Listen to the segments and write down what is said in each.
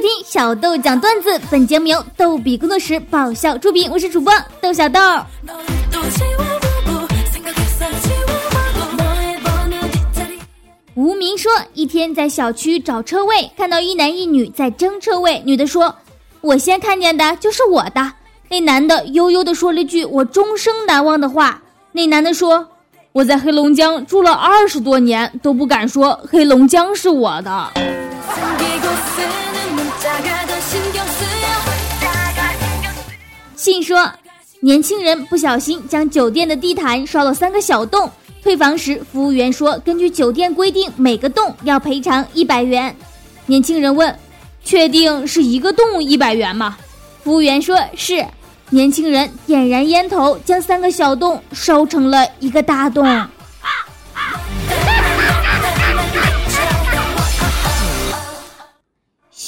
听小豆讲段子，本节目由逗比工作室爆笑出品，我是主播豆小豆。无名说，一天在小区找车位，看到一男一女在争车位，女的说：“我先看见的就是我的。”那男的悠悠的说了句我终生难忘的话。那男的说：“我在黑龙江住了二十多年，都不敢说黑龙江是我的。”信说，年轻人不小心将酒店的地毯烧了三个小洞，退房时服务员说，根据酒店规定，每个洞要赔偿一百元。年轻人问：“确定是一个洞一百元吗？”服务员说是。年轻人点燃烟头，将三个小洞烧成了一个大洞。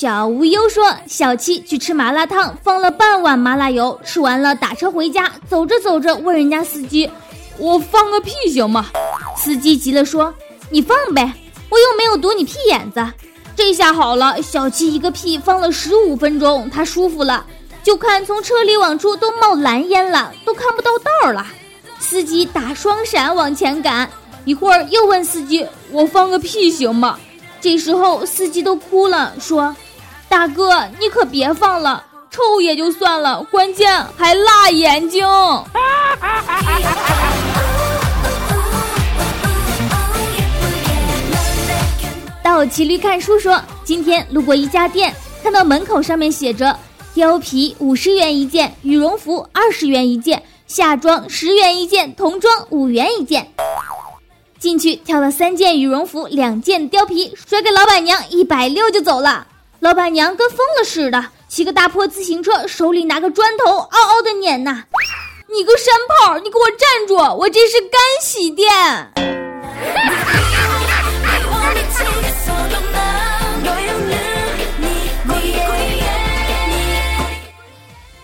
小无忧说：“小七去吃麻辣烫，放了半碗麻辣油，吃完了打车回家，走着走着问人家司机：‘我放个屁行。吗？’司机急了说：‘你放呗，我又没有堵你屁眼子。’这下好了，小七一个屁放了十五分钟，他舒服了，就看从车里往出都冒蓝烟了，都看不到道了。司机打双闪往前赶，一会儿又问司机：‘我放个屁行。吗？’这时候司机都哭了，说。”大哥，你可别放了，臭也就算了，关键还辣眼睛。到骑驴看书说，今天路过一家店，看到门口上面写着貂皮五十元一件，羽绒服二十元一件，夏装十元一件，童装五元一件。进去挑了三件羽绒服，两件貂皮，甩给老板娘一百六就走了。老板娘跟疯了似的，骑个大破自行车，手里拿个砖头，嗷嗷的撵呐！你个山炮，你给我站住！我这是干洗店。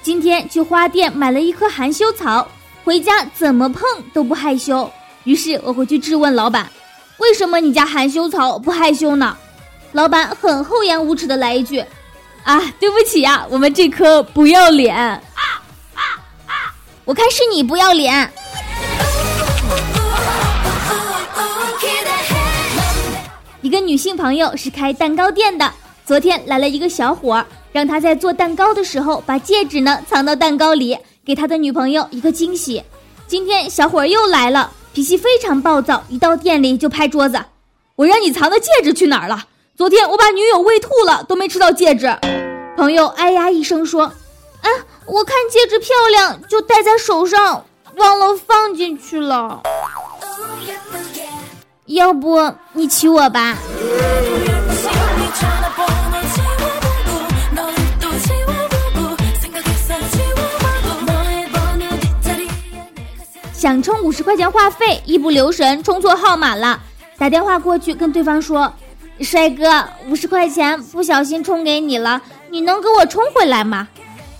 今天去花店买了一棵含羞草，回家怎么碰都不害羞。于是我回去质问老板：为什么你家含羞草不害羞呢？老板很厚颜无耻的来一句：“啊，对不起呀，我们这颗不要脸。”我看是你不要脸。一个女性朋友是开蛋糕店的，昨天来了一个小伙，让他在做蛋糕的时候把戒指呢藏到蛋糕里，给他的女朋友一个惊喜。今天小伙又来了，脾气非常暴躁，一到店里就拍桌子：“我让你藏的戒指去哪儿了？”昨天我把女友喂吐了，都没吃到戒指。朋友哎呀一声说：“啊，我看戒指漂亮，就戴在手上，忘了放进去了。要不你娶我吧？”想充五十块钱话费，一不留神充错号码了，打电话过去跟对方说。帅哥，五十块钱不小心充给你了，你能给我充回来吗？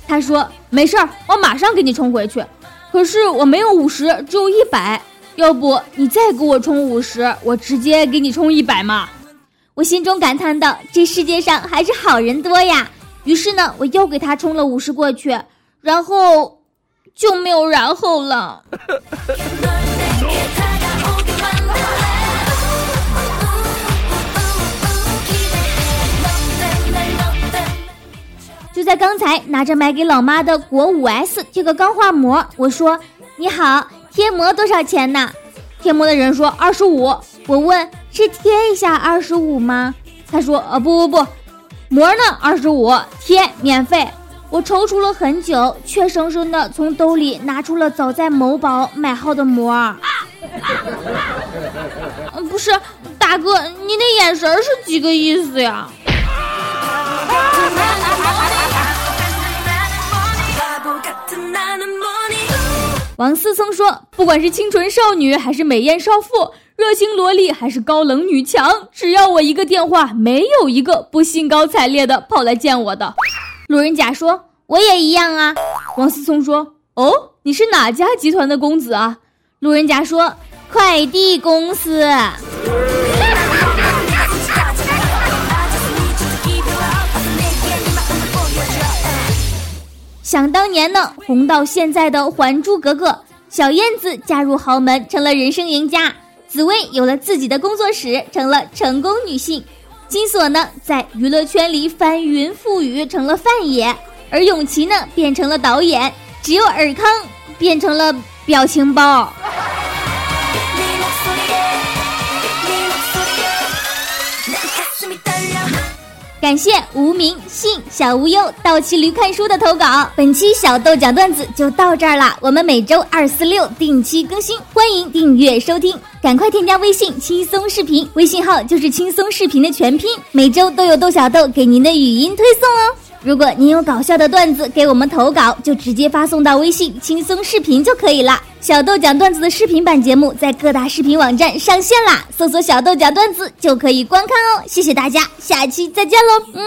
他说没事儿，我马上给你充回去。可是我没有五十，只有一百，要不你再给我充五十，我直接给你充一百嘛。我心中感叹道：这世界上还是好人多呀。于是呢，我又给他充了五十过去，然后就没有然后了。刚才，拿着买给老妈的国五 S 贴个钢化膜，我说：“你好，贴膜多少钱呢？”贴膜的人说：“二十五。”我问：“是贴一下二十五吗？”他说：“呃，不不不，膜呢？二十五，贴免费。”我踌躇了很久，怯生生的从兜里拿出了早在某宝买好的膜。嗯，不是，大哥，你那眼神是几个意思呀？王思聪说：“不管是清纯少女，还是美艳少妇，热情萝莉，还是高冷女强，只要我一个电话，没有一个不兴高采烈的跑来见我的。”路人甲说：“我也一样啊。”王思聪说：“哦，你是哪家集团的公子啊？”路人甲说：“快递公司。”想当年呢，红到现在的《还珠格格》，小燕子嫁入豪门成了人生赢家，紫薇有了自己的工作室，成了成功女性。金锁呢，在娱乐圈里翻云覆雨，成了范爷；而永琪呢，变成了导演；只有尔康变成了表情包。感谢无名信小无忧到骑驴看书的投稿。本期小豆讲段子就到这儿了，我们每周二、四、六定期更新，欢迎订阅收听。赶快添加微信轻松视频，微信号就是轻松视频的全拼，每周都有豆小豆给您的语音推送哦。如果您有搞笑的段子给我们投稿，就直接发送到微信轻松视频就可以了。小豆讲段子的视频版节目在各大视频网站上线啦，搜索“小豆讲段子”就可以观看哦。谢谢大家，下期再见喽，嗯。